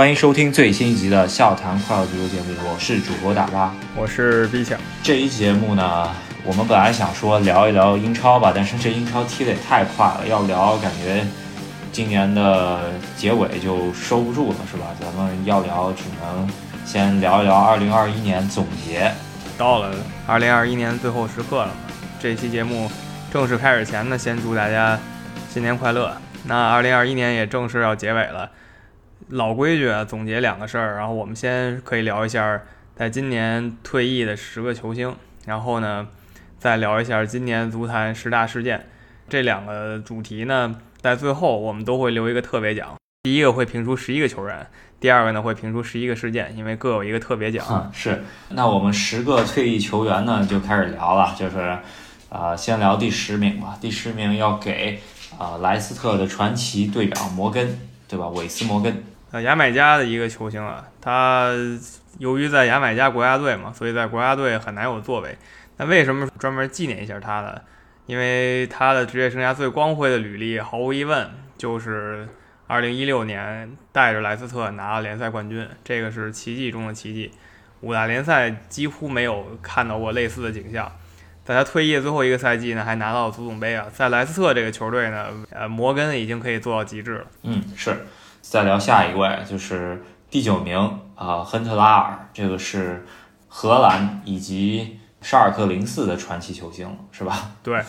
欢迎收听最新一集的笑谈快乐足球节目，我是主播大巴，我是 B 强。这一节目呢，我们本来想说聊一聊英超吧，但是这英超踢得也太快了，要聊感觉今年的结尾就收不住了，是吧？咱们要聊，只能先聊一聊2021年总结。到了2021年最后时刻了嘛，这期节目正式开始前呢，先祝大家新年快乐。那2021年也正式要结尾了。老规矩啊，总结两个事儿，然后我们先可以聊一下在今年退役的十个球星，然后呢，再聊一下今年足坛十大事件。这两个主题呢，在最后我们都会留一个特别奖。第一个会评出十一个球员，第二个呢会评出十一个事件，因为各有一个特别奖。嗯是，那我们十个退役球员呢就开始聊了，就是啊，先聊第十名吧。第十名要给啊莱斯特的传奇队长摩根，对吧？韦斯摩根。呃，牙买加的一个球星啊，他由于在牙买加国家队嘛，所以在国家队很难有作为。那为什么专门纪念一下他呢？因为他的职业生涯最光辉的履历，毫无疑问就是2016年带着莱斯特拿了联赛冠军，这个是奇迹中的奇迹。五大联赛几乎没有看到过类似的景象。在他退役的最后一个赛季呢，还拿到了足总杯啊。在莱斯特这个球队呢，呃，摩根已经可以做到极致了。嗯，是。再聊下一位，就是第九名啊，亨特拉尔，这个是荷兰以及沙尔克零四的传奇球星，是吧？对，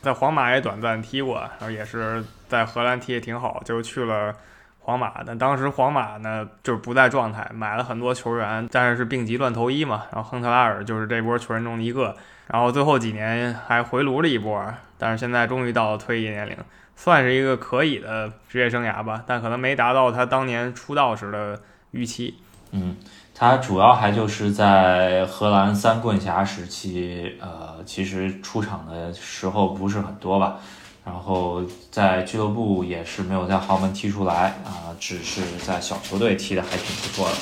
在皇马也短暂踢过，然后也是在荷兰踢也挺好，就去了皇马。但当时皇马呢，就是不在状态，买了很多球员，但是是病急乱投医嘛。然后亨特拉尔就是这波球员中的一个，然后最后几年还回炉了一波，但是现在终于到了退役年龄。算是一个可以的职业生涯吧，但可能没达到他当年出道时的预期。嗯，他主要还就是在荷兰三棍侠时期，呃，其实出场的时候不是很多吧。然后在俱乐部也是没有在豪门踢出来啊，只是在小球队踢的还挺不错的。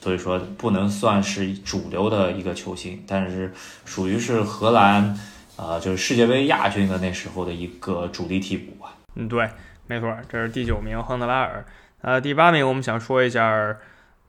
所以说不能算是主流的一个球星，但是属于是荷兰，呃，就是世界杯亚军的那时候的一个主力替补。嗯，对，没错，这是第九名亨德拉尔。呃，第八名我们想说一下，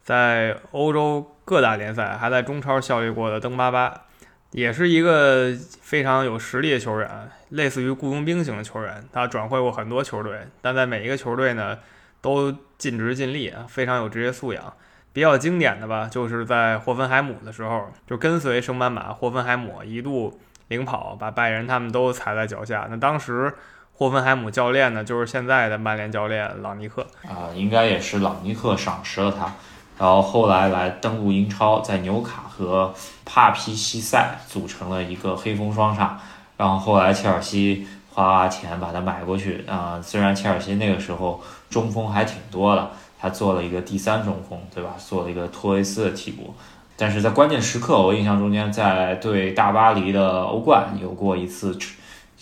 在欧洲各大联赛还在中超效力过的登巴巴，也是一个非常有实力的球员，类似于雇佣兵型的球员。他转会过很多球队，但在每一个球队呢，都尽职尽力啊，非常有职业素养。比较经典的吧，就是在霍芬海姆的时候，就跟随圣班马霍芬海姆一度领跑，把拜仁他们都踩在脚下。那当时。霍芬海姆教练呢，就是现在的曼联教练朗尼克啊，应该也是朗尼克赏识了他，然后后来来登陆英超，在纽卡和帕皮西塞组成了一个黑风双煞，然后后来切尔西花钱把他买过去啊，虽然切尔西那个时候中锋还挺多的，他做了一个第三中锋，对吧？做了一个托雷斯的替补，但是在关键时刻，我印象中间在对大巴黎的欧冠有过一次。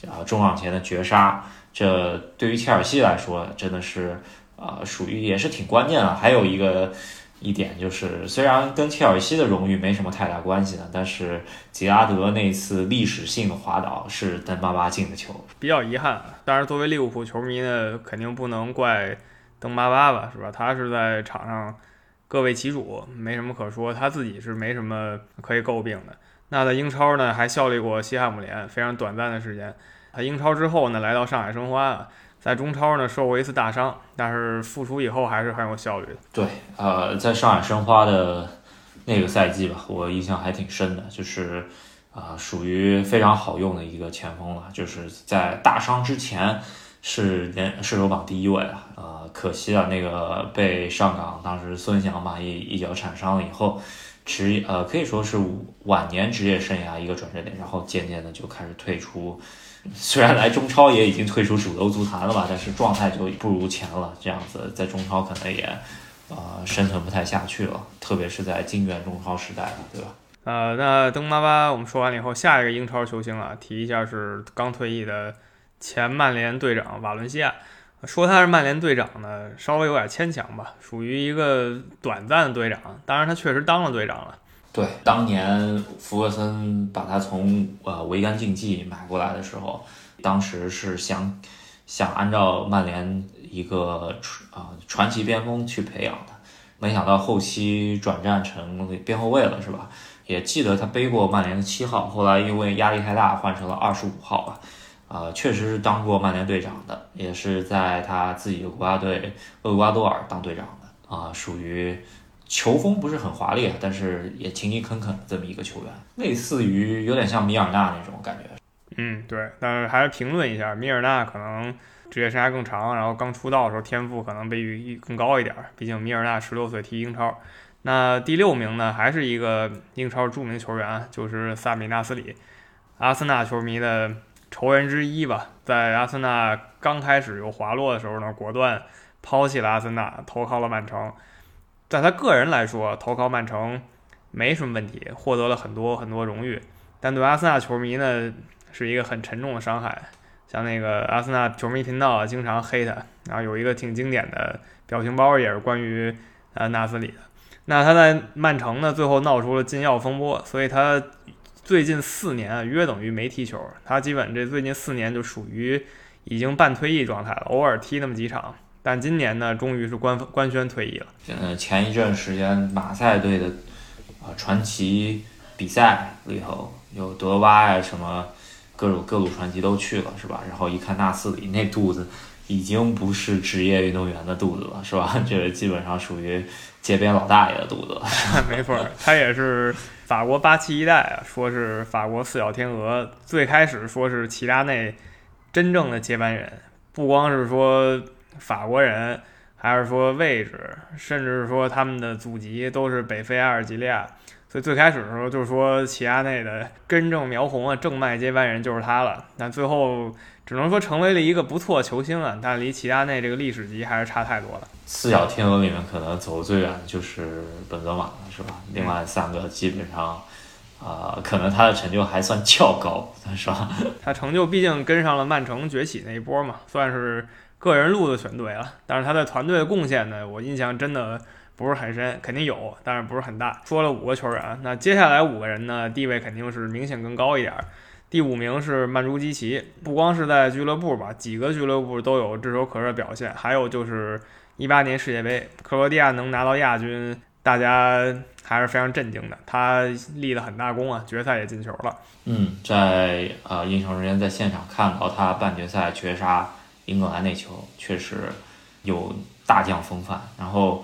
啊，中场前的绝杀，这对于切尔西来说真的是，呃，属于也是挺关键的。还有一个一点就是，虽然跟切尔西的荣誉没什么太大关系的，但是杰拉德那次历史性的滑倒是登巴巴进的球，比较遗憾。当然，作为利物浦球迷呢，肯定不能怪登巴巴吧，是吧？他是在场上各为其主，没什么可说，他自己是没什么可以诟病的。那在英超呢，还效力过西汉姆联，非常短暂的时间。他英超之后呢，来到上海申花，在中超呢受过一次大伤，但是复出以后还是很有效率的。对，呃，在上海申花的那个赛季吧，我印象还挺深的，就是啊，属于非常好用的一个前锋了。就是在大伤之前是连射手榜第一位啊，呃，可惜啊，那个被上港当时孙祥把一一脚铲伤了以后。职呃可以说是晚年职业生涯一个转折点，然后渐渐的就开始退出。虽然来中超也已经退出主流足坛了吧，但是状态就不如前了。这样子在中超可能也呃生存不太下去了，特别是在金元中超时代了，对吧？呃，那登巴巴我们说完了以后，下一个英超球星啊，提一下是刚退役的前曼联队长瓦伦西亚。说他是曼联队长呢，稍微有点牵强吧，属于一个短暂的队长。当然，他确实当了队长了。对，当年福格森把他从呃维甘竞技买过来的时候，当时是想想按照曼联一个传啊传奇边锋去培养的，没想到后期转战成边后卫了，是吧？也记得他背过曼联的七号，后来因为压力太大换成了二十五号吧。啊，确实是当过曼联队长的，也是在他自己的国家队厄瓜多尔当队长的啊，属于球风不是很华丽，但是也勤勤恳恳的这么一个球员，类似于有点像米尔纳那种感觉。嗯，对，但是还是评论一下，米尔纳可能职业生涯更长，然后刚出道的时候天赋可能比更高一点，毕竟米尔纳十六岁踢英超。那第六名呢，还是一个英超著名球员，就是萨米纳斯里，阿森纳球迷的。仇人之一吧，在阿森纳刚开始有滑落的时候呢，果断抛弃了阿森纳，投靠了曼城。在他个人来说，投靠曼城没什么问题，获得了很多很多荣誉。但对阿森纳球迷呢，是一个很沉重的伤害。像那个阿森纳球迷频道经常黑他，然后有一个挺经典的表情包，也是关于呃纳斯里的。那他在曼城呢，最后闹出了禁药风波，所以他。最近四年啊，约等于没踢球。他基本这最近四年就属于已经半退役状态了，偶尔踢那么几场。但今年呢，终于是官官宣退役了。呃，前一阵时间马赛队的啊传奇比赛里头有德巴呀什么各种各路传奇都去了，是吧？然后一看纳斯里那肚子，已经不是职业运动员的肚子了，是吧？这个基本上属于街边老大爷的肚子。没错，他也是。法国八七一代啊，说是法国四小天鹅，最开始说是齐达内真正的接班人，不光是说法国人，还是说位置，甚至是说他们的祖籍都是北非阿尔及利亚，所以最开始的时候就说齐达内的根正苗红啊，正脉接班人就是他了，但最后。只能说成为了一个不错球星啊，但离齐达内这个历史级还是差太多了。四小天鹅里面可能走最远的就是本泽马了，是吧？另外三个基本上，啊，可能他的成就还算较高，是吧？他成就毕竟跟上了曼城崛起那一波嘛，算是个人路子选对了。但是他的团队的贡献呢，我印象真的不是很深，肯定有，但是不是很大。说了五个球员，那接下来五个人呢，地位肯定是明显更高一点。第五名是曼朱基奇，不光是在俱乐部吧，几个俱乐部都有炙手可热表现。还有就是一八年世界杯，克罗地亚能拿到亚军，大家还是非常震惊的。他立了很大功啊，决赛也进球了。嗯，在呃印象中间在现场看到他半决赛绝杀英格兰那球，确实有大将风范。然后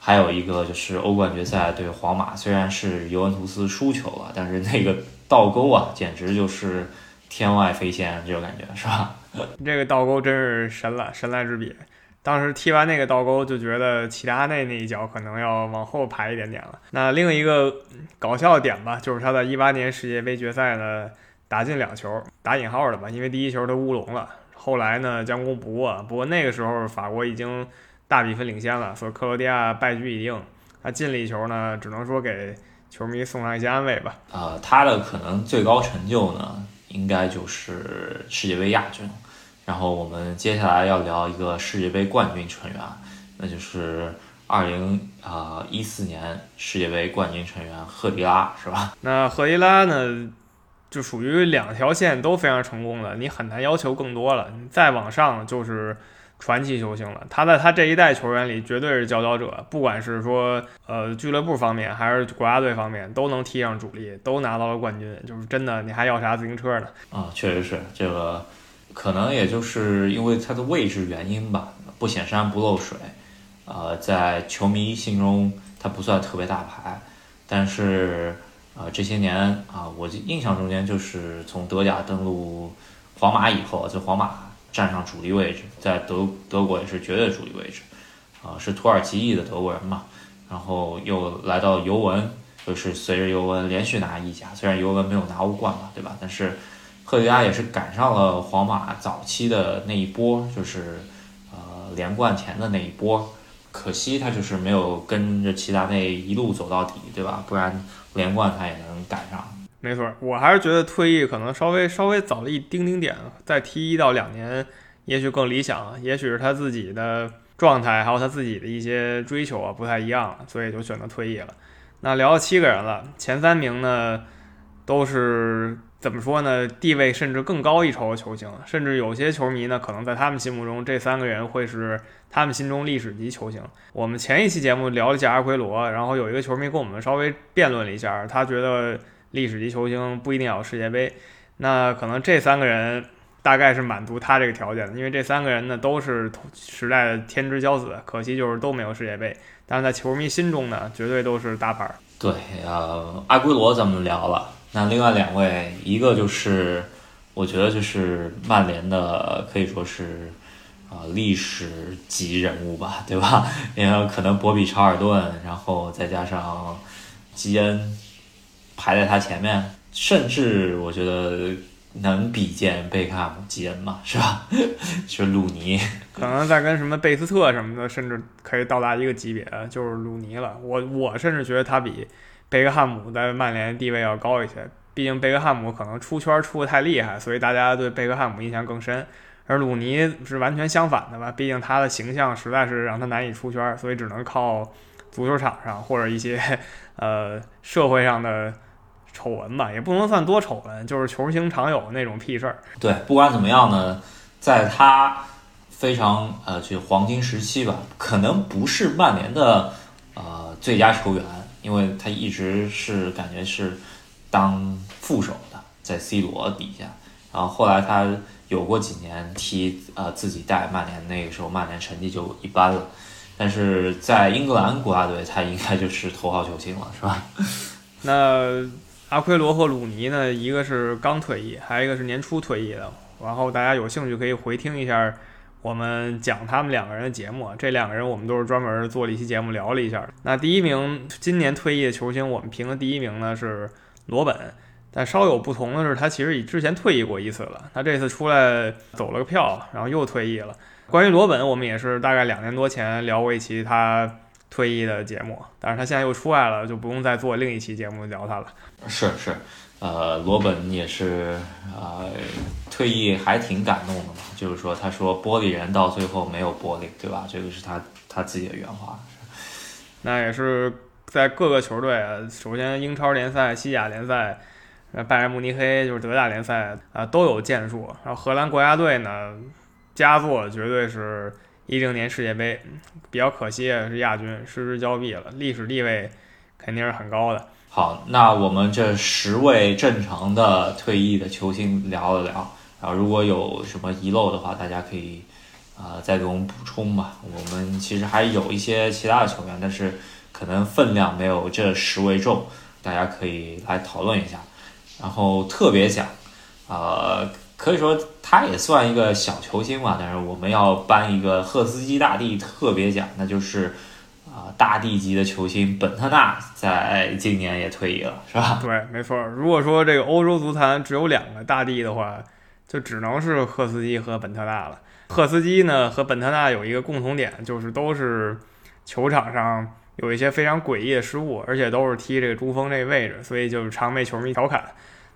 还有一个就是欧冠决赛对皇马，虽然是尤文图斯输球了，但是那个。倒钩啊，简直就是天外飞仙这种感觉，是吧？这个倒钩真是神了，神来之笔。当时踢完那个倒钩，就觉得齐达内那一脚可能要往后排一点点了。那另一个搞笑点吧，就是他在一八年世界杯决赛呢打进两球，打引号的吧，因为第一球他乌龙了，后来呢将功补过。不过那个时候法国已经大比分领先了，所以克罗地亚败局已定。他进了一球呢，只能说给。球迷送上一些安慰吧。呃，他的可能最高成就呢，应该就是世界杯亚军。然后我们接下来要聊一个世界杯冠军成员，那就是二零啊一四年世界杯冠军成员赫迪拉，是吧？那赫迪拉呢，就属于两条线都非常成功的，你很难要求更多了。你再往上就是。传奇球星了，他在他这一代球员里绝对是佼佼者，不管是说呃俱乐部方面还是国家队方面，都能踢上主力，都拿到了冠军，就是真的，你还要啥自行车呢？啊，确实是这个，可能也就是因为他的位置原因吧，不显山不漏水，呃，在球迷心中他不算特别大牌，但是呃这些年啊，我印象中间就是从德甲登陆皇马以后，就皇马。站上主力位置，在德德国也是绝对主力位置，啊，是土耳其裔的德国人嘛，然后又来到尤文，就是随着尤文连续拿意甲，虽然尤文没有拿欧冠嘛，对吧？但是赫迪拉也是赶上了皇马早期的那一波，就是呃连冠前的那一波，可惜他就是没有跟着齐达内一路走到底，对吧？不然连冠他也能赶上。没错，我还是觉得退役可能稍微稍微早了一丁丁点，再踢一到两年，也许更理想。也许是他自己的状态，还有他自己的一些追求啊，不太一样，所以就选择退役了。那聊了七个人了，前三名呢，都是怎么说呢？地位甚至更高一筹的球星，甚至有些球迷呢，可能在他们心目中，这三个人会是他们心中历史级球星。我们前一期节目聊了一下阿奎罗，然后有一个球迷跟我们稍微辩论了一下，他觉得历史级球星不一定要世界杯。那可能这三个人大概是满足他这个条件的，因为这三个人呢都是时代的天之骄子，可惜就是都没有世界杯。但是在球迷心中呢，绝对都是大牌。对，呃，阿圭罗咱们聊了，那另外两位，一个就是我觉得就是曼联的，可以说是啊历史级人物吧，对吧？因为可能博比·查尔顿，然后再加上基恩排在他前面，甚至我觉得。能比肩贝克汉姆、吉恩嘛？是吧？是鲁尼，可能再跟什么贝斯特什么的，甚至可以到达一个级别，就是鲁尼了。我我甚至觉得他比贝克汉姆在曼联地位要高一些。毕竟贝克汉姆可能出圈出的太厉害，所以大家对贝克汉姆印象更深。而鲁尼是完全相反的吧？毕竟他的形象实在是让他难以出圈，所以只能靠足球场上或者一些呃社会上的。丑闻吧，也不能算多丑闻，就是球星常有那种屁事儿。对，不管怎么样呢，在他非常呃就黄金时期吧，可能不是曼联的呃最佳球员，因为他一直是感觉是当副手的，在 C 罗底下。然后后来他有过几年踢呃自己带曼联，那个时候曼联成绩就一般了。但是在英格兰国家队，他应该就是头号球星了，是吧？那。阿奎罗和鲁尼呢，一个是刚退役，还有一个是年初退役的。然后大家有兴趣可以回听一下我们讲他们两个人的节目。这两个人我们都是专门做了一期节目聊了一下。那第一名今年退役的球星，我们评的第一名呢是罗本。但稍有不同的是，他其实以之前退役过一次了。他这次出来走了个票，然后又退役了。关于罗本，我们也是大概两年多前聊过一期他。退役的节目，但是他现在又出来了，就不用再做另一期节目聊他了。是是，呃，罗本也是，呃，退役还挺感动的嘛。就是说，他说玻璃人到最后没有玻璃，对吧？这个是他他自己的原话。那也是在各个球队，首先英超联赛、西甲联赛，拜仁慕尼黑就是德甲联赛啊，都有建树。然后荷兰国家队呢，佳作绝对是。一零年世界杯比较可惜是亚军，失之交臂了。历史地位肯定是很高的。好，那我们这十位正常的退役的球星聊了聊，然后如果有什么遗漏的话，大家可以啊再给我们补充吧。我们其实还有一些其他的球员，但是可能分量没有这十位重，大家可以来讨论一下。然后特别奖，呃。可以说他也算一个小球星吧，但是我们要颁一个赫斯基大帝特别奖，那就是啊大帝级的球星本特纳在今年也退役了，是吧？对，没错。如果说这个欧洲足坛只有两个大帝的话，就只能是赫斯基和本特纳了。赫斯基呢和本特纳有一个共同点，就是都是球场上有一些非常诡异的失误，而且都是踢这个中锋这个位置，所以就是常被球迷调侃。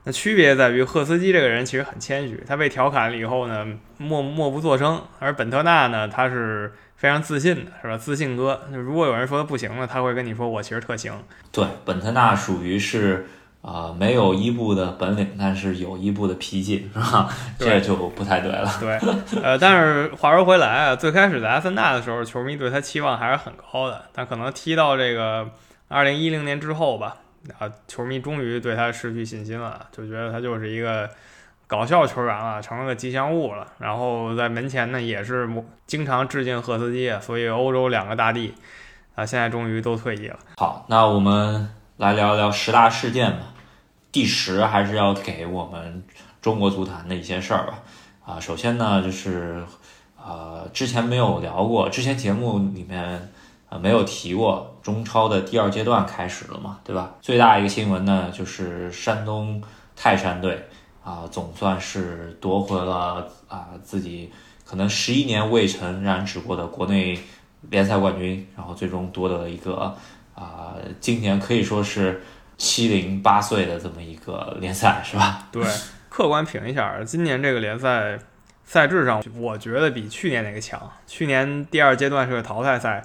那区别在于，赫斯基这个人其实很谦虚，他被调侃了以后呢，默默不作声；而本特纳呢，他是非常自信的，是吧？自信哥。如果有人说他不行了，他会跟你说：“我其实特行。”对，本特纳属于是啊，没有伊布的本领，但是有伊布的脾气，是吧？这就不太对了。对，呃，但是话说回来啊，最开始在阿森纳的时候，球迷对他期望还是很高的，但可能踢到这个二零一零年之后吧。啊，球迷终于对他失去信心了，就觉得他就是一个搞笑球员了，成了个吉祥物了。然后在门前呢，也是经常致敬赫斯基，所以欧洲两个大帝啊，现在终于都退役了。好，那我们来聊聊十大事件吧。第十还是要给我们中国足坛的一些事儿吧。啊，首先呢，就是呃，之前没有聊过，之前节目里面。啊，没有提过中超的第二阶段开始了嘛，对吧？最大一个新闻呢，就是山东泰山队啊，总算是夺回了啊自己可能十一年未曾染指过的国内联赛冠军，然后最终夺得了一个啊，今年可以说是七零八碎的这么一个联赛，是吧？对，客观评一下，今年这个联赛赛制上，我觉得比去年那个强。去年第二阶段是个淘汰赛。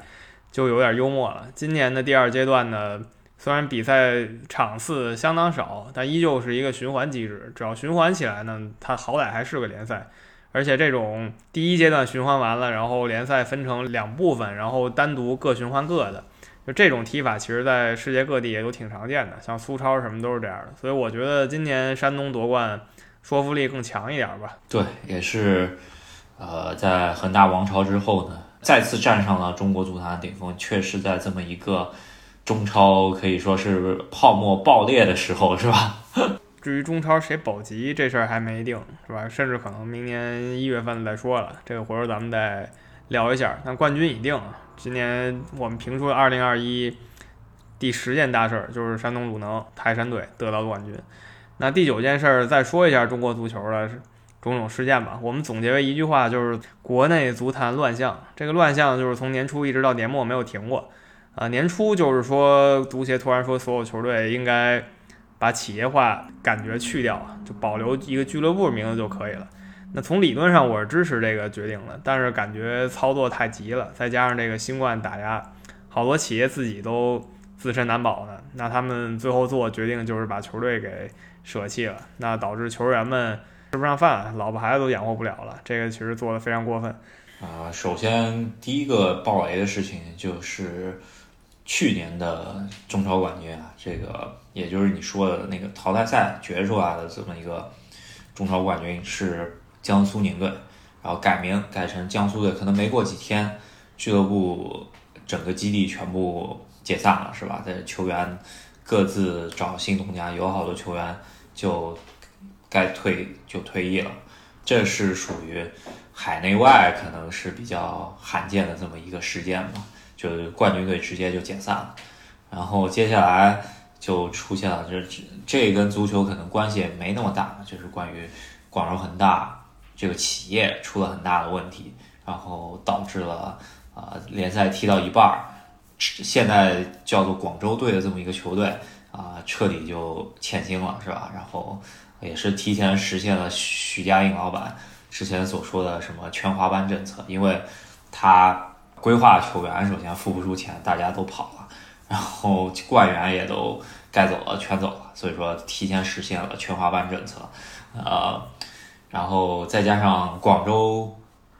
就有点幽默了。今年的第二阶段呢，虽然比赛场次相当少，但依旧是一个循环机制。只要循环起来呢，它好歹还是个联赛。而且这种第一阶段循环完了，然后联赛分成两部分，然后单独各循环各的，就这种踢法，其实在世界各地也都挺常见的，像苏超什么都是这样的。所以我觉得今年山东夺冠说服力更强一点吧。对，也是，呃，在恒大王朝之后呢，再次站上了中国足坛的顶峰，确实在这么一个中超可以说是泡沫爆裂的时候，是吧？至于中超谁保级这事儿还没定，是吧？甚至可能明年一月份再说了，这个回头咱们再聊一下。那冠军已定，今年我们评出二零二一第十件大事儿，就是山东鲁能泰山队得到冠军。那第九件事儿，再说一下中国足球的种种事件吧。我们总结为一句话，就是国内足坛乱象。这个乱象就是从年初一直到年末没有停过。啊，年初就是说足协突然说所有球队应该。把企业化感觉去掉，就保留一个俱乐部名字就可以了。那从理论上我是支持这个决定的，但是感觉操作太急了，再加上这个新冠打压，好多企业自己都自身难保呢。那他们最后做决定就是把球队给舍弃了，那导致球员们吃不上饭，老婆孩子都养活不了了。这个其实做的非常过分。啊，首先第一个爆雷的事情就是。去年的中超冠军啊，这个也就是你说的那个淘汰赛决出来的这么一个中超冠军是江苏宁队，然后改名改成江苏队，可能没过几天，俱乐部整个基地全部解散了，是吧？在球员各自找新东家，有好多球员就该退就退役了，这是属于海内外可能是比较罕见的这么一个事件吧。就是冠军队直接就解散了，然后接下来就出现了，这这跟足球可能关系也没那么大，就是关于广州恒大这个企业出了很大的问题，然后导致了啊联赛踢到一半儿，现在叫做广州队的这么一个球队啊彻底就欠薪了，是吧？然后也是提前实现了许家印老板之前所说的什么全华班政策，因为他。规划球员首先付不出钱，大家都跑了，然后官员也都该走了，全走了，所以说提前实现了全华班政策，呃，然后再加上广州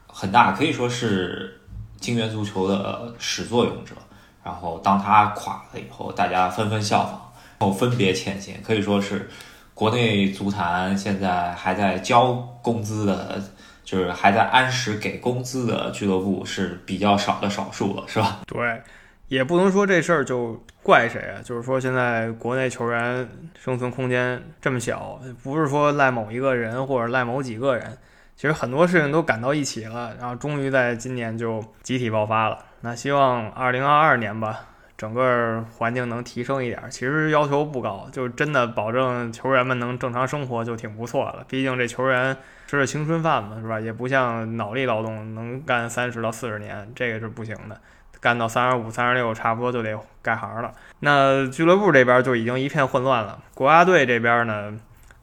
恒大可以说是金元足球的始作俑者，然后当他垮了以后，大家纷纷效仿，然后分别欠薪，可以说是国内足坛现在还在交工资的。就是还在按时给工资的俱乐部是比较少的少数了，是吧？对，也不能说这事儿就怪谁啊。就是说现在国内球员生存空间这么小，不是说赖某一个人或者赖某几个人，其实很多事情都赶到一起了，然后终于在今年就集体爆发了。那希望二零二二年吧。整个环境能提升一点，其实要求不高，就真的保证球员们能正常生活就挺不错了。毕竟这球员吃着青春饭嘛，是吧？也不像脑力劳动能干三十到四十年，这个是不行的。干到三十五、三十六，差不多就得改行了。那俱乐部这边就已经一片混乱了。国家队这边呢，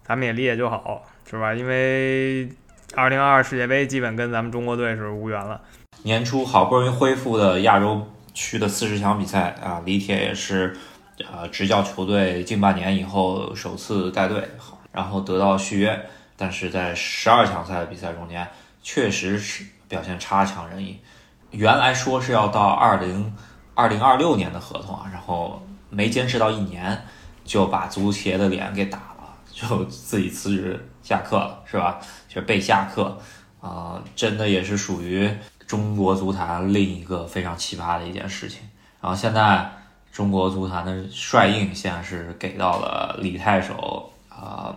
咱们也理解就好，是吧？因为二零二二世界杯基本跟咱们中国队是无缘了。年初好不容易恢复的亚洲。区的四十强比赛啊，李铁也是，呃，执教球队近半年以后首次带队，然后得到续约，但是在十二强赛的比赛中间，确实是表现差强人意。原来说是要到二零二零二六年的合同啊，然后没坚持到一年，就把足协的脸给打了，就自己辞职下课了，是吧？就是被下课，啊，真的也是属于。中国足坛另一个非常奇葩的一件事情，然后现在中国足坛的帅印现在是给到了李太守啊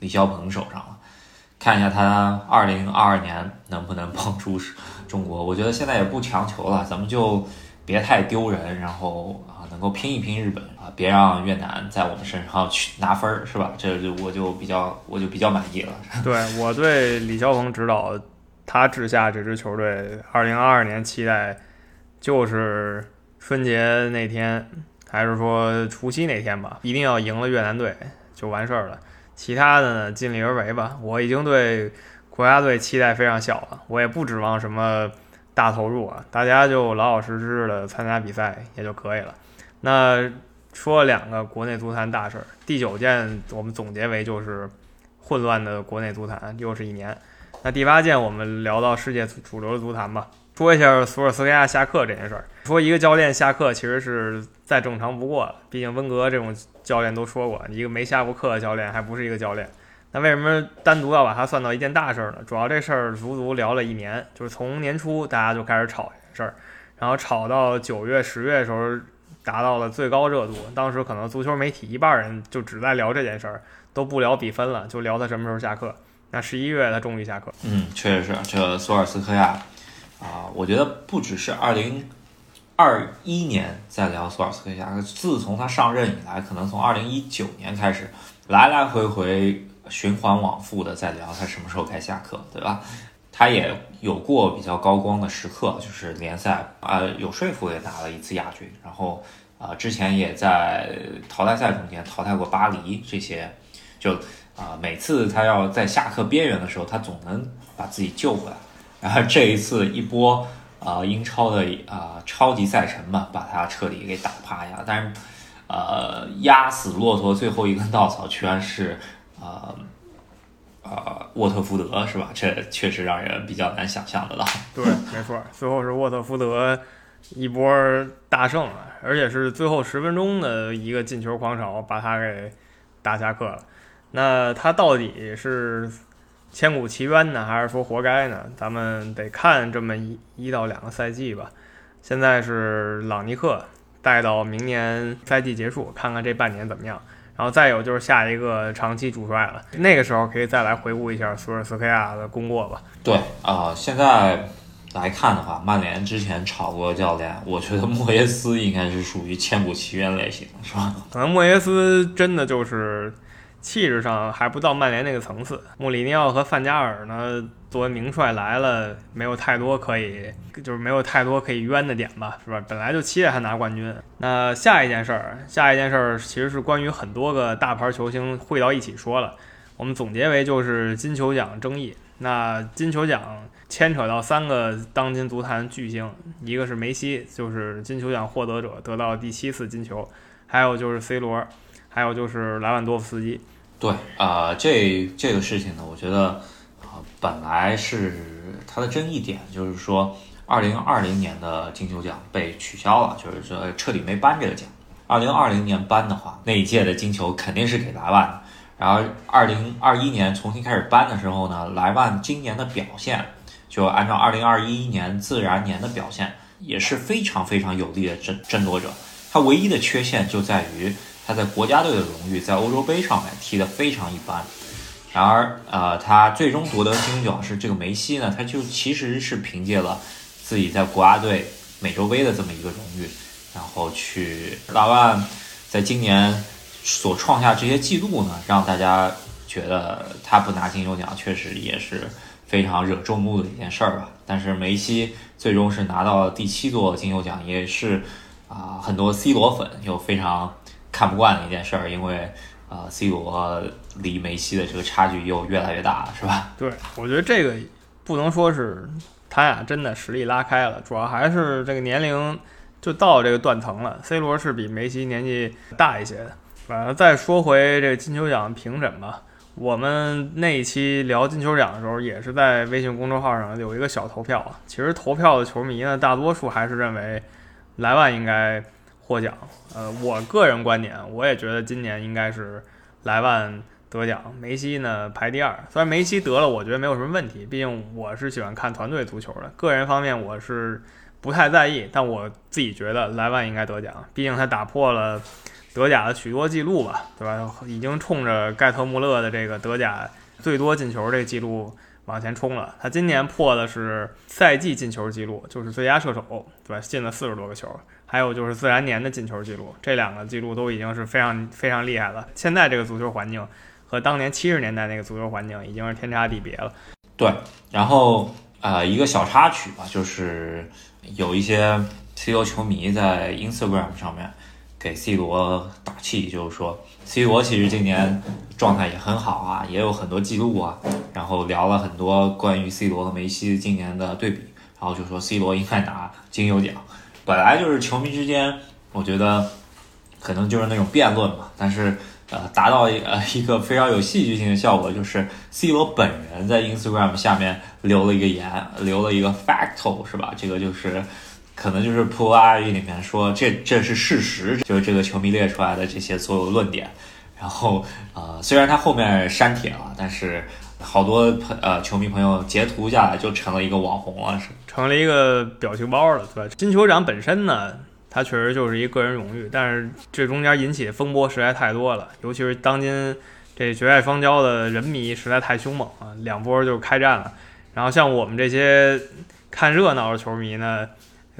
李霄鹏手上了，看一下他二零二二年能不能捧出中国。我觉得现在也不强求了，咱们就别太丢人，然后啊能够拼一拼日本啊，别让越南在我们身上去拿分儿，是吧？这就我就比较我就比较满意了。对我对李霄鹏指导。他治下这支球队，二零二二年期待就是春节那天，还是说除夕那天吧，一定要赢了越南队就完事儿了。其他的呢，尽力而为吧。我已经对国家队期待非常小了，我也不指望什么大投入啊，大家就老老实实的参加比赛也就可以了。那说两个国内足坛大事儿。第九件我们总结为就是混乱的国内足坛，又是一年。那第八件我们聊到世界主流的足坛吧，说一下索尔斯克亚下课这件事儿。说一个教练下课其实是再正常不过了，毕竟温格这种教练都说过，一个没下过课的教练还不是一个教练。那为什么单独要把它算到一件大事儿呢？主要这事儿足足聊了一年，就是从年初大家就开始吵这事儿，然后吵到九月、十月的时候达到了最高热度。当时可能足球媒体一半人就只在聊这件事儿，都不聊比分了，就聊他什么时候下课。那十一月他终于下课。嗯，确实是这索尔斯克亚啊，我觉得不只是二零二一年在聊索尔斯克亚，自从他上任以来，可能从二零一九年开始，来来回回。循环往复的在聊他什么时候该下课，对吧？他也有过比较高光的时刻，就是联赛啊有说服也拿了一次亚军，然后啊之前也在淘汰赛中间淘汰过巴黎这些，就啊每次他要在下课边缘的时候，他总能把自己救回来。然后这一次一波啊英超的啊超级赛程嘛，把他彻底给打趴下。但是呃压死骆驼最后一根稻草，居然是。啊啊，沃特福德是吧？这确实让人比较难想象的了。对，没错，最后是沃特福德一波大胜啊，而且是最后十分钟的一个进球狂潮，把他给打下课了。那他到底是千古奇冤呢，还是说活该呢？咱们得看这么一一到两个赛季吧。现在是朗尼克带到明年赛季结束，看看这半年怎么样。然后再有就是下一个长期主帅了，那个时候可以再来回顾一下索尔斯克亚的功过吧。对啊，现在来看的话，曼联之前炒过教练，我觉得莫耶斯应该是属于千古奇冤类型，是吧？可能莫耶斯真的就是气质上还不到曼联那个层次。穆里尼奥和范加尔呢？作为名帅来了，没有太多可以，就是没有太多可以冤的点吧，是吧？本来就期待他拿冠军。那下一件事儿，下一件事儿其实是关于很多个大牌球星汇到一起说了。我们总结为就是金球奖争议。那金球奖牵扯到三个当今足坛巨星，一个是梅西，就是金球奖获得者，得到第七次金球；还有就是 C 罗，还有就是莱万多夫斯基。对啊，这这个事情呢，我觉得啊。本来是它的争议点，就是说，二零二零年的金球奖被取消了，就是说彻底没颁这个奖。二零二零年颁的话，那一届的金球肯定是给莱万的。然后二零二一年重新开始颁的时候呢，莱万今年的表现，就按照二零二一年自然年的表现，也是非常非常有力的争争夺者。他唯一的缺陷就在于他在国家队的荣誉，在欧洲杯上面踢得非常一般。然而，呃，他最终夺得金球奖是这个梅西呢？他就其实是凭借了自己在国家队美洲杯的这么一个荣誉，然后去拉万在今年所创下这些记录呢，让大家觉得他不拿金球奖确实也是非常惹众目的一件事儿吧。但是梅西最终是拿到了第七座金球奖，也是啊，很多 C 罗粉又非常看不惯的一件事儿，因为。啊，C 罗离梅西的这个差距又越来越大了，是吧？对，我觉得这个不能说是他俩真的实力拉开了，主要还是这个年龄就到这个断层了。C 罗是比梅西年纪大一些的。反正再说回这个金球奖评审吧，我们那一期聊金球奖的时候，也是在微信公众号上有一个小投票。其实投票的球迷呢，大多数还是认为莱万应该。获奖，呃，我个人观点，我也觉得今年应该是莱万得奖，梅西呢排第二。虽然梅西得了，我觉得没有什么问题，毕竟我是喜欢看团队足球的。个人方面我是不太在意，但我自己觉得莱万应该得奖，毕竟他打破了德甲的许多记录吧，对吧？已经冲着盖特穆勒的这个德甲最多进球这个记录往前冲了。他今年破的是赛季进球记录，就是最佳射手，对吧？进了四十多个球。还有就是自然年的进球记录，这两个记录都已经是非常非常厉害了。现在这个足球环境和当年七十年代那个足球环境已经是天差地别了。对，然后呃一个小插曲吧，就是有一些 C 罗球迷在 Instagram 上面给 C 罗打气，就是说 C 罗其实今年状态也很好啊，也有很多记录啊，然后聊了很多关于 C 罗和梅西今年的对比，然后就说 C 罗应该拿金球奖。本来就是球迷之间，我觉得可能就是那种辩论嘛。但是呃，达到一呃一个非常有戏剧性的效果，就是 C 罗本人在 Instagram 下面留了一个言，留了一个 facto 是吧？这个就是可能就是普拉语里面说这这是事实，就是这个球迷列出来的这些所有论点。然后呃，虽然他后面删帖了，但是。好多朋呃球迷朋友截图下来就成了一个网红了，是成了一个表情包了，对吧？金球奖本身呢，它确实就是一个人荣誉，但是这中间引起的风波实在太多了，尤其是当今这绝爱双骄的人迷实在太凶猛了，两波就开战了。然后像我们这些看热闹的球迷呢，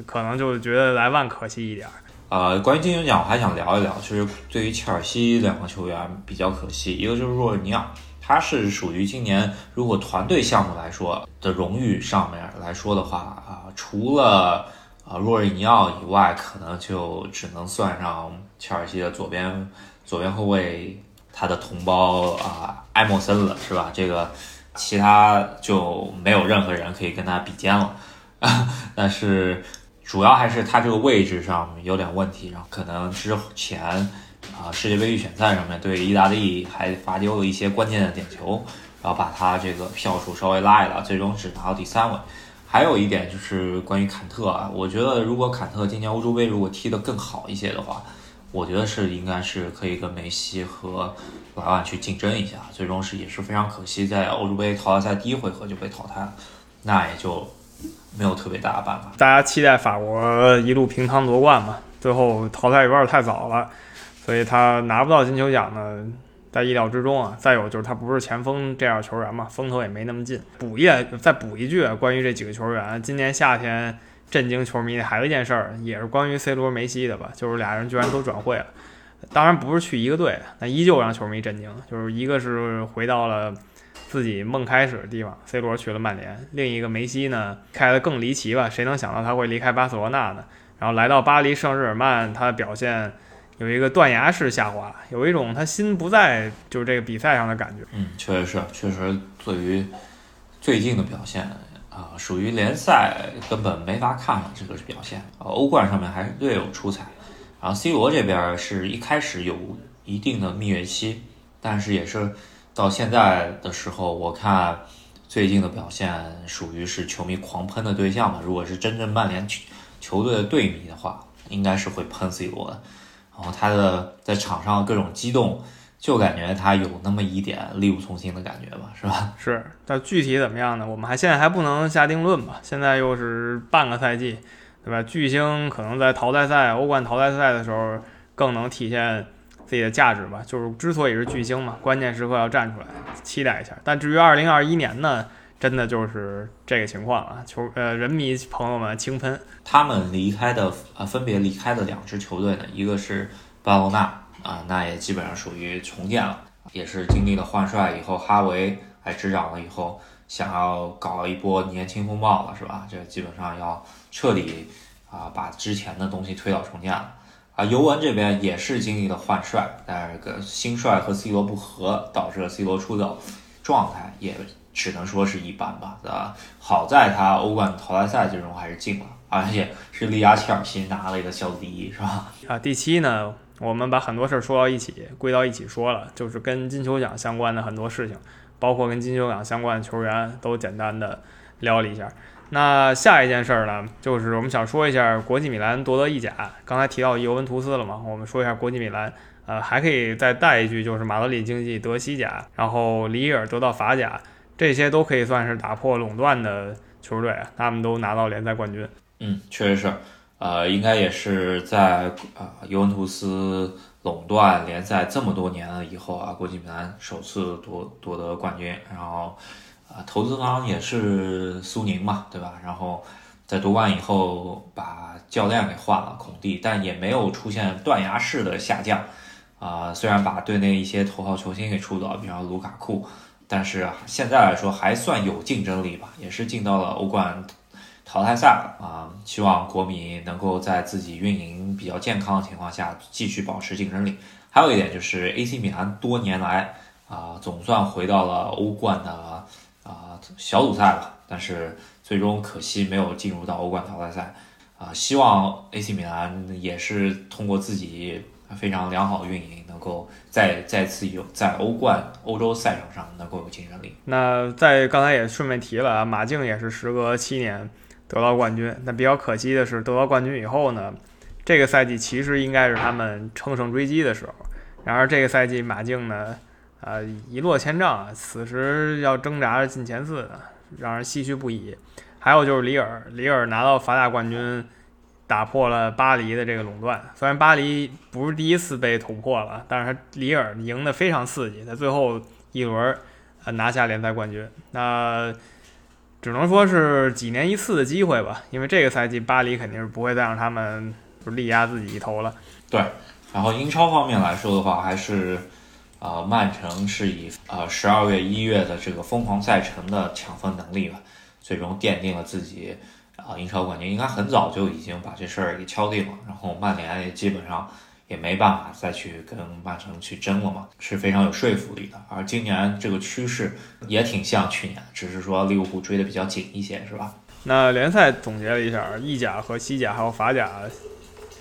可能就觉得莱万可惜一点。呃，关于金球奖，我还想聊一聊，就是对于切尔西两个球员比较可惜，一个就是若尔尼奥。他是属于今年，如果团队项目来说的荣誉上面来说的话啊，除了啊若尔尼奥以外，可能就只能算上切尔西的左边左边后卫他的同胞啊埃莫森了，是吧？这个其他就没有任何人可以跟他比肩了。但是主要还是他这个位置上有点问题，然后可能之前。啊，世界杯预选赛上面对意大利还罚丢了一些关键的点球，然后把他这个票数稍微拉一拉，最终只拿到第三位。还有一点就是关于坎特啊，我觉得如果坎特今年欧洲杯如果踢得更好一些的话，我觉得是应该是可以跟梅西和莱万去竞争一下。最终是也是非常可惜，在欧洲杯淘汰赛第一回合就被淘汰了，那也就没有特别大的办法。大家期待法国一路平仓夺冠嘛，最后淘汰有点太早了。所以他拿不到金球奖呢，在意料之中啊。再有就是他不是前锋这样球员嘛，风头也没那么劲。补一再补一句，关于这几个球员，今年夏天震惊球迷的还有一件事儿，也是关于 C 罗、梅西的吧，就是俩人居然都转会了。当然不是去一个队，但依旧让球迷震惊。就是一个是回到了自己梦开始的地方，C 罗去了曼联；另一个梅西呢，开的更离奇吧？谁能想到他会离开巴塞罗那呢？然后来到巴黎圣日耳曼，他的表现。有一个断崖式下滑，有一种他心不在就是这个比赛上的感觉。嗯，确实是，确实对于最近的表现啊，属于联赛根本没法看了。这个表现，欧冠上面还是略有出彩。然后 C 罗这边是一开始有一定的蜜月期，但是也是到现在的时候，我看最近的表现属于是球迷狂喷的对象嘛。如果是真正曼联球球队的队迷的话，应该是会喷 C 罗的。然后他的在场上各种激动，就感觉他有那么一点力不从心的感觉吧，是吧？是，但具体怎么样呢？我们还现在还不能下定论吧。现在又是半个赛季，对吧？巨星可能在淘汰赛、欧冠淘汰赛的时候更能体现自己的价值吧。就是之所以是巨星嘛，关键时刻要站出来，期待一下。但至于二零二一年呢？真的就是这个情况啊！球呃，人迷朋友们轻喷他们离开的呃，分别离开的两支球队呢，一个是巴罗纳啊，那也基本上属于重建了，也是经历了换帅以后，哈维来执掌了以后，想要搞一波年轻风暴了，是吧？这基本上要彻底啊，把之前的东西推倒重建了啊。尤文这边也是经历了换帅，但是个新帅和 C 罗不和，导致了 C 罗出走状态也。只能说是一般吧，啊？好在他欧冠淘汰赛最终还是进了，而且是力压切尔西拿了一个小组第一，是吧？啊，第七呢，我们把很多事儿说到一起，归到一起说了，就是跟金球奖相关的很多事情，包括跟金球奖相关的球员，都简单的聊了一下。那下一件事儿呢，就是我们想说一下国际米兰夺得意甲。刚才提到尤文图斯了嘛，我们说一下国际米兰，呃，还可以再带一句，就是马德里竞技得西甲，然后里尔得到法甲。这些都可以算是打破垄断的球队，他们都拿到联赛冠军。嗯，确实是，呃，应该也是在啊尤文图斯垄断联赛这么多年了以后啊，国际米兰首次夺夺得冠军。然后啊，投资方也是苏宁嘛，对吧？然后在夺冠以后把教练给换了孔蒂，但也没有出现断崖式的下降啊。虽然把队内一些头号球星给出走，比方卢卡库。但是现在来说还算有竞争力吧，也是进到了欧冠淘汰赛了啊！希望国米能够在自己运营比较健康的情况下继续保持竞争力。还有一点就是 AC 米兰多年来啊总算回到了欧冠的啊小组赛了，但是最终可惜没有进入到欧冠淘汰赛啊！希望 AC 米兰也是通过自己非常良好的运营，能够再再次有在欧冠、欧洲赛场上能够有竞争力。那在刚才也顺便提了啊，马竞也是时隔七年得到冠军。那比较可惜的是，得到冠军以后呢，这个赛季其实应该是他们乘胜追击的时候。然而这个赛季马竞呢，呃，一落千丈啊，此时要挣扎着进前四，让人唏嘘不已。还有就是里尔，里尔拿到法甲冠军。打破了巴黎的这个垄断，虽然巴黎不是第一次被突破了，但是他里尔赢得非常刺激，在最后一轮呃拿下联赛冠军，那只能说是几年一次的机会吧，因为这个赛季巴黎肯定是不会再让他们力压自己一头了。对，然后英超方面来说的话，还是呃曼城是以呃十二月一月的这个疯狂赛程的抢分能力吧，最终奠定了自己。啊，英超冠军应该很早就已经把这事儿给敲定了，然后曼联也基本上也没办法再去跟曼城去争了嘛，是非常有说服力的。而今年这个趋势也挺像去年，只是说利物浦追的比较紧一些，是吧？那联赛总结了一下，意甲和西甲还有法甲，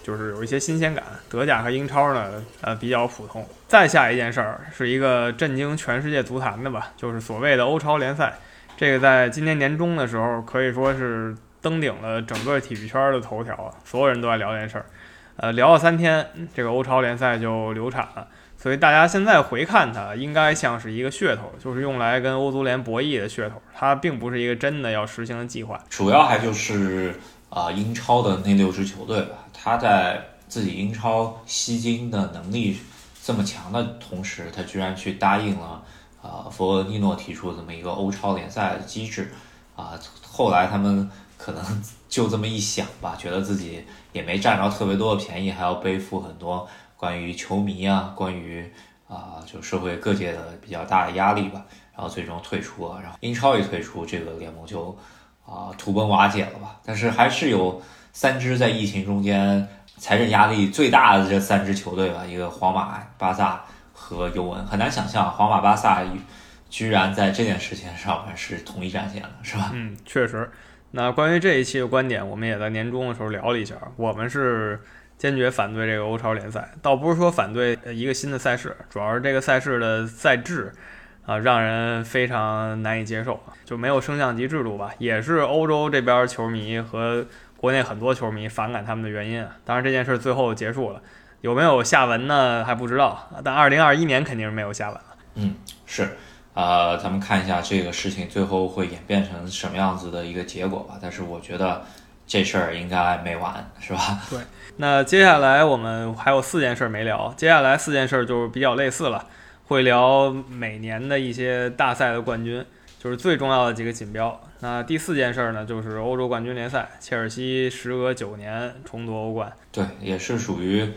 就是有一些新鲜感。德甲和英超呢，呃，比较普通。再下一件事儿是一个震惊全世界足坛的吧，就是所谓的欧超联赛。这个在今年年中的时候可以说是。登顶了整个体育圈的头条，所有人都在聊这件事儿，呃，聊了三天，这个欧超联赛就流产了。所以大家现在回看它，应该像是一个噱头，就是用来跟欧足联博弈的噱头，它并不是一个真的要实行的计划。主要还就是啊，英超的那六支球队吧，他在自己英超吸金的能力这么强的同时，他居然去答应了啊，弗洛尼诺提出这么一个欧超联赛的机制啊，后来他们。可能就这么一想吧，觉得自己也没占着特别多的便宜，还要背负很多关于球迷啊、关于啊就社会各界的比较大的压力吧，然后最终退出了。然后英超一退出，这个联盟就啊土崩瓦解了吧。但是还是有三支在疫情中间财政压力最大的这三支球队吧，一个皇马、巴萨和尤文。很难想象皇马、巴萨居然在这件事情上面是同一战线了，是吧？嗯，确实。那关于这一期的观点，我们也在年终的时候聊了一下。我们是坚决反对这个欧超联赛，倒不是说反对一个新的赛事，主要是这个赛事的赛制啊，让人非常难以接受，就没有升降级制度吧，也是欧洲这边球迷和国内很多球迷反感他们的原因。当然这件事最后结束了，有没有下文呢？还不知道。但二零二一年肯定是没有下文了。嗯，是。呃，咱们看一下这个事情最后会演变成什么样子的一个结果吧。但是我觉得这事儿应该没完，是吧？对。那接下来我们还有四件事没聊，接下来四件事就是比较类似了，会聊每年的一些大赛的冠军，就是最重要的几个锦标。那第四件事呢，就是欧洲冠军联赛，切尔西时隔九年重夺欧冠。对，也是属于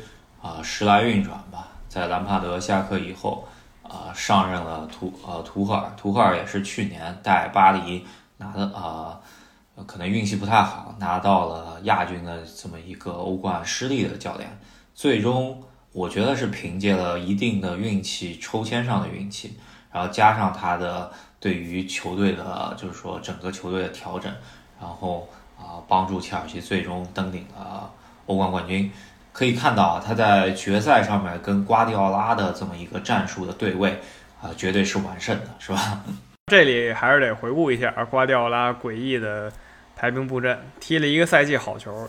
啊时来运转吧，在兰帕德下课以后。啊，上任了图呃图赫尔，图赫尔也是去年带巴黎拿的啊，可能运气不太好，拿到了亚军的这么一个欧冠失利的教练。最终我觉得是凭借了一定的运气，抽签上的运气，然后加上他的对于球队的，就是说整个球队的调整，然后啊帮助切尔西最终登顶了欧冠冠军。可以看到啊，他在决赛上面跟瓜迪奥拉的这么一个战术的对位啊，绝对是完胜的，是吧？这里还是得回顾一下瓜迪奥拉诡异的排兵布阵，踢了一个赛季好球，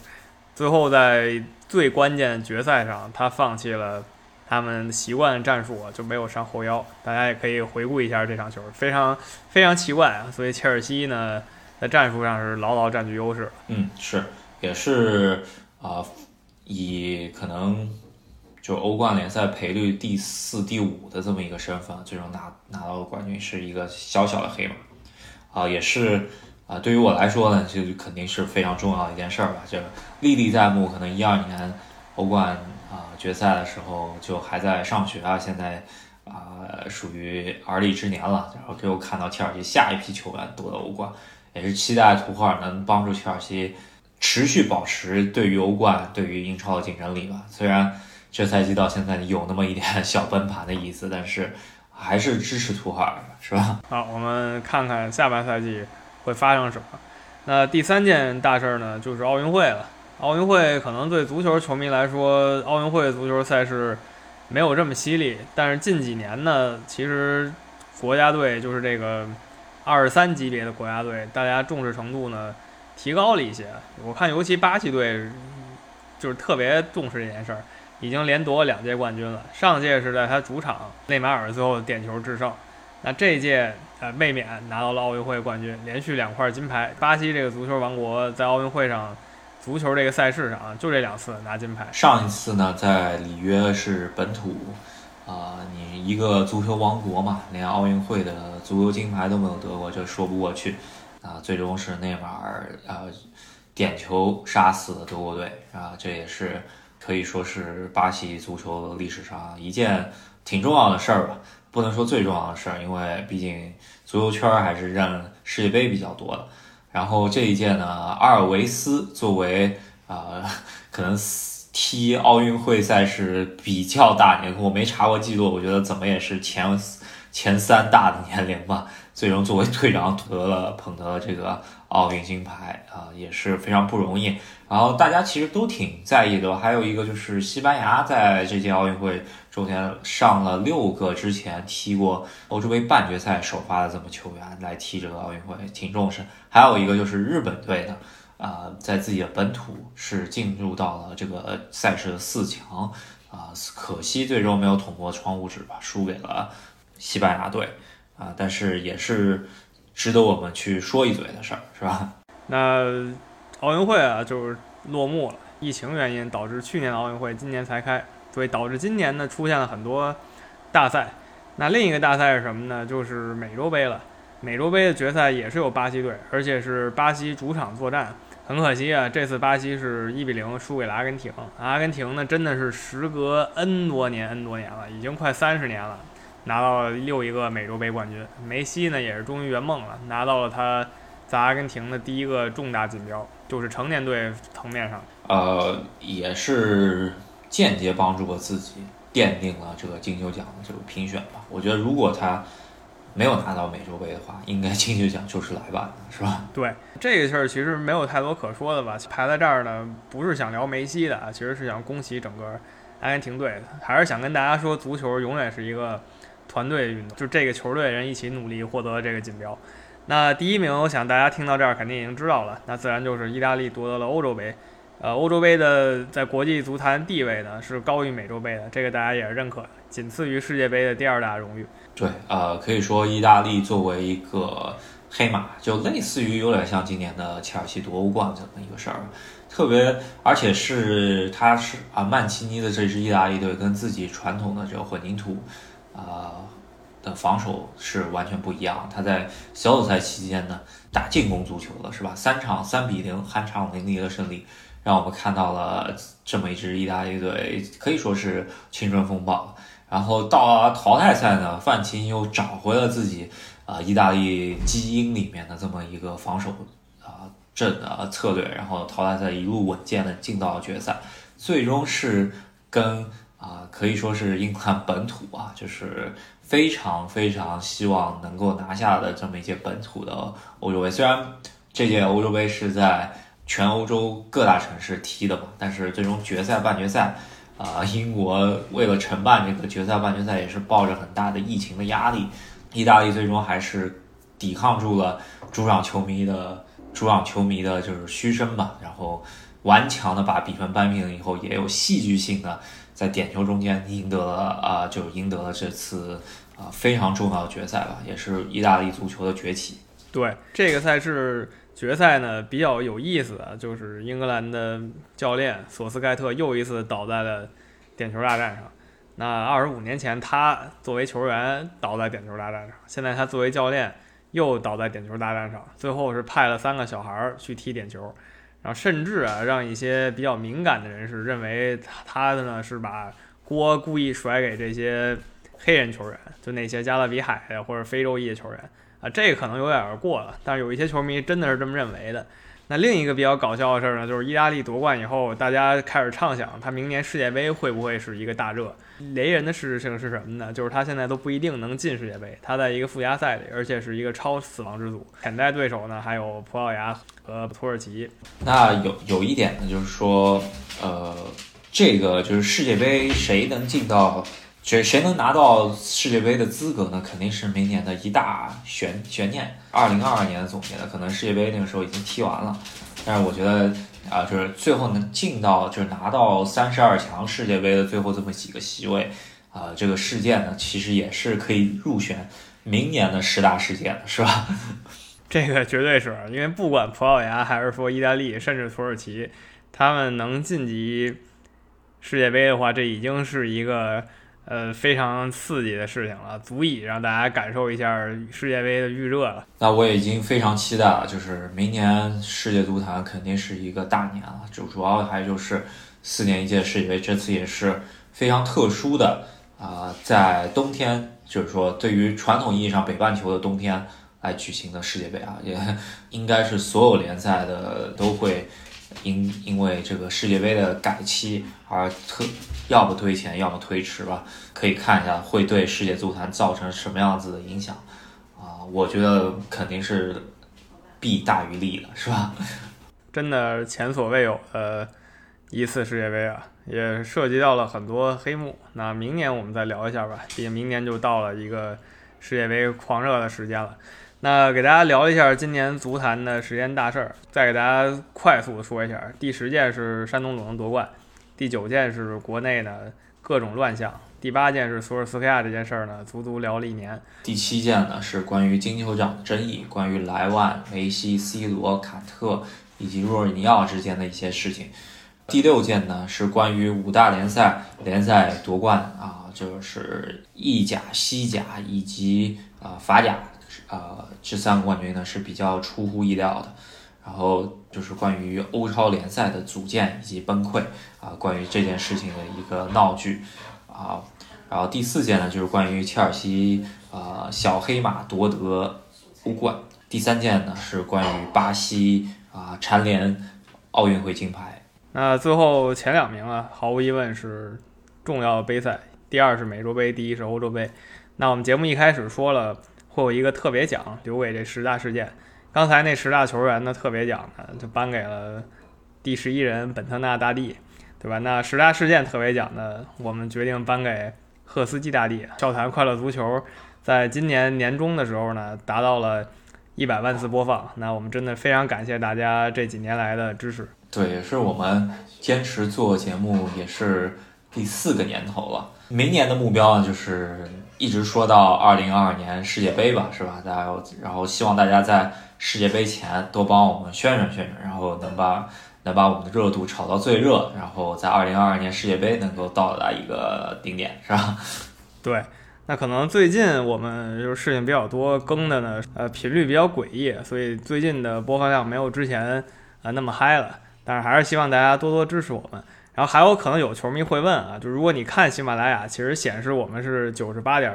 最后在最关键决赛上，他放弃了他们习惯的战术，就没有上后腰。大家也可以回顾一下这场球，非常非常奇怪啊。所以切尔西呢，在战术上是牢牢占据优势。嗯，是，也是啊。以可能就欧冠联赛赔率第四、第五的这么一个身份，最终拿拿到冠军是一个小小的黑马，啊，也是啊，对于我来说呢，就肯定是非常重要的一件事儿吧。就历历在目，可能一二年欧冠啊决赛的时候就还在上学啊，现在啊属于而立之年了，然后给我看到切尔西下一批球员夺得欧冠，也是期待图赫尔能帮助切尔西。持续保持对于欧冠、对于英超的竞争力吧。虽然这赛季到现在有那么一点小崩盘的意思，但是还是支持图赫尔，是吧？好，我们看看下半赛季会发生什么。那第三件大事儿呢，就是奥运会了。奥运会可能对足球球迷来说，奥运会足球赛事没有这么犀利，但是近几年呢，其实国家队就是这个二三级别的国家队，大家重视程度呢提高了一些。我看尤其巴西队就是特别重视这件事儿，已经连夺了两届冠军了。上届是在他主场内马尔最后点球制胜，那这一届呃卫冕拿到了奥运会冠军，连续两块金牌。巴西这个足球王国在奥运会上。足球这个赛事上啊，就这两次拿金牌。上一次呢，在里约是本土，啊，你一个足球王国嘛，连奥运会的足球金牌都没有得过，这说不过去。啊，最终是内马尔啊点球杀死了德国队啊，这也是可以说是巴西足球历史上一件挺重要的事儿吧。不能说最重要的事儿，因为毕竟足球圈还是认世界杯比较多的。然后这一届呢，阿尔维斯作为啊，可能踢奥运会赛事比较大年，我没查过记录，我觉得怎么也是前前三大的年龄吧。最终作为队长 得了捧得了这个奥运金牌啊，也是非常不容易。然后大家其实都挺在意的，还有一个就是西班牙在这届奥运会。中间上了六个之前踢过欧洲杯半决赛首发的这么球员来踢这个奥运会，挺重视。还有一个就是日本队的，啊，在自己的本土是进入到了这个赛事的四强，啊，可惜最终没有捅破窗户纸吧，输给了西班牙队，啊，但是也是值得我们去说一嘴的事儿，是吧？那奥运会啊，就是落幕了，疫情原因导致去年的奥运会今年才开。所以导致今年呢出现了很多大赛，那另一个大赛是什么呢？就是美洲杯了。美洲杯的决赛也是有巴西队，而且是巴西主场作战。很可惜啊，这次巴西是一比零输给了阿根廷。阿根廷呢真的是时隔 N 多年 N 多年了，已经快三十年了，拿到了又一个美洲杯冠军。梅西呢也是终于圆梦了，拿到了他在阿根廷的第一个重大锦标，就是成年队层面上。呃，也是。间接帮助了自己，奠定了这个金球奖的这个评选吧。我觉得如果他没有拿到美洲杯的话，应该金球奖就是来晚的，是吧？对，这个事儿其实没有太多可说的吧。排在这儿呢，不是想聊梅西的，其实是想恭喜整个阿根廷队的，还是想跟大家说，足球永远是一个团队运动，就这个球队人一起努力获得这个锦标。那第一名，我想大家听到这儿肯定已经知道了，那自然就是意大利夺得了欧洲杯。呃，欧洲杯的在国际足坛地位呢是高于美洲杯的，这个大家也是认可的，仅次于世界杯的第二大荣誉。对，呃，可以说意大利作为一个黑马，就类似于有点像今年的切尔西夺欧冠这么一个事儿，特别而且是他是啊曼奇尼的这支意大利队跟自己传统的这个混凝土啊的防守是完全不一样，他在小组赛期间呢打进攻足球了，是吧？三场三比零酣畅淋漓的胜利。让我们看到了这么一支意大利队，可以说是青春风暴。然后到了淘汰赛呢，范奇尼又找回了自己啊意大利基因里面的这么一个防守啊阵的策略，然后淘汰赛一路稳健的进到了决赛，最终是跟啊可以说是英格兰本土啊，就是非常非常希望能够拿下的这么一届本土的欧洲杯。虽然这届欧洲杯是在全欧洲各大城市踢的嘛，但是最终决赛、半决赛，啊，英国为了承办这个决赛、半决赛，也是抱着很大的疫情的压力，意大利最终还是抵抗住了主场球迷的主场球迷的就是嘘声吧，然后顽强的把比分扳平了以后，也有戏剧性的在点球中间赢得了啊，就赢得了这次啊非常重要的决赛吧，也是意大利足球的崛起。对这个赛事。决赛呢比较有意思的就是英格兰的教练索斯盖特又一次倒在了点球大战上。那二十五年前他作为球员倒在点球大战上，现在他作为教练又倒在点球大战上。最后是派了三个小孩儿去踢点球，然后甚至啊让一些比较敏感的人士认为他的呢是把锅故意甩给这些黑人球员，就那些加勒比海的或者非洲裔的球员。啊，这个可能有点过了，但是有一些球迷真的是这么认为的。那另一个比较搞笑的事儿呢，就是意大利夺冠以后，大家开始畅想他明年世界杯会不会是一个大热。雷人的事实性是什么呢？就是他现在都不一定能进世界杯，他在一个附加赛里，而且是一个超死亡之组，潜在对手呢还有葡萄牙和土耳其。那有有一点呢，就是说，呃，这个就是世界杯谁能进到？谁谁能拿到世界杯的资格呢？肯定是明年的一大悬悬念。二零二二年的总结呢，可能世界杯那个时候已经踢完了，但是我觉得啊，就是最后能进到就是拿到三十二强世界杯的最后这么几个席位啊，这个事件呢，其实也是可以入选明年的十大事件的，是吧？这个绝对是因为不管葡萄牙还是说意大利，甚至土耳其，他们能晋级世界杯的话，这已经是一个。呃，非常刺激的事情了，足以让大家感受一下世界杯的预热了。那我已经非常期待了，就是明年世界足坛肯定是一个大年了。就主要还就是四年一届世界杯，这次也是非常特殊的啊，在冬天，就是说对于传统意义上北半球的冬天来举行的世界杯啊，也 应该是所有联赛的都会。因因为这个世界杯的改期而特，要么推前，要么推迟吧。可以看一下会对世界足坛造成什么样子的影响啊？我觉得肯定是弊大于利的，是吧？真的前所未有的一次世界杯啊，也涉及到了很多黑幕。那明年我们再聊一下吧，毕竟明年就到了一个世界杯狂热的时间了。那给大家聊一下今年足坛的十件大事儿，再给大家快速的说一下。第十件是山东鲁能夺冠，第九件是国内的各种乱象，第八件是索尔斯克亚这件事儿呢，足足聊了一年。第七件呢是关于金球奖的争议，关于莱万、梅西、C 罗、卡特以及若尔尼奥之间的一些事情。第六件呢是关于五大联赛联赛夺冠啊，就是意甲、西甲以及啊法甲。呃，这三个冠军呢是比较出乎意料的，然后就是关于欧超联赛的组建以及崩溃啊，关于这件事情的一个闹剧啊，然后第四件呢就是关于切尔西啊小黑马夺得欧冠，第三件呢是关于巴西啊蝉联奥运会金牌。那最后前两名啊，毫无疑问是重要杯赛，第二是美洲杯，第一是欧洲杯。那我们节目一开始说了。会有一个特别奖留给这十大事件。刚才那十大球员的特别奖呢，就颁给了第十一人本特纳大帝，对吧？那十大事件特别奖呢，我们决定颁给赫斯基大帝。笑谈快乐足球在今年年中的时候呢，达到了一百万次播放。那我们真的非常感谢大家这几年来的支持。对，也是我们坚持做节目也是第四个年头了。明年的目标呢，就是。一直说到二零二二年世界杯吧，是吧？大家然后希望大家在世界杯前多帮我们宣传宣传，然后能把能把我们的热度炒到最热，然后在二零二二年世界杯能够到达一个顶点，是吧？对，那可能最近我们就是事情比较多，更的呢，呃，频率比较诡异，所以最近的播放量没有之前啊那么嗨了。但是还是希望大家多多支持我们。然后还有可能有球迷会问啊，就如果你看喜马拉雅，其实显示我们是九十八点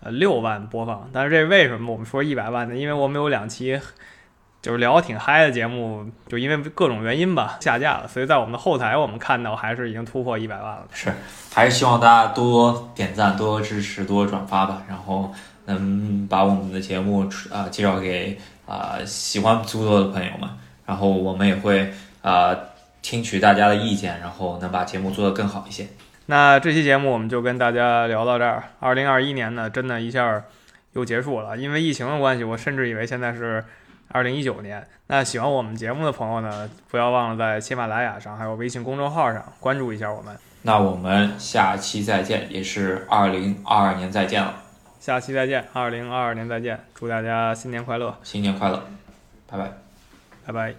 呃六万播放，但是这为什么我们说一百万呢？因为我们有两期 就是聊挺嗨的节目，就因为各种原因吧下架了，所以在我们的后台我们看到还是已经突破一百万了。是，还是希望大家多点赞、多支持、多多转发吧，然后能把我们的节目啊介绍给啊喜欢足球的朋友们，然后我们也会啊。听取大家的意见，然后能把节目做得更好一些。那这期节目我们就跟大家聊到这儿。二零二一年呢，真的一下又结束了，因为疫情的关系，我甚至以为现在是二零一九年。那喜欢我们节目的朋友呢，不要忘了在喜马拉雅上还有微信公众号上关注一下我们。那我们下期再见，也是二零二二年再见了。下期再见，二零二二年再见，祝大家新年快乐！新年快乐，拜拜，拜拜。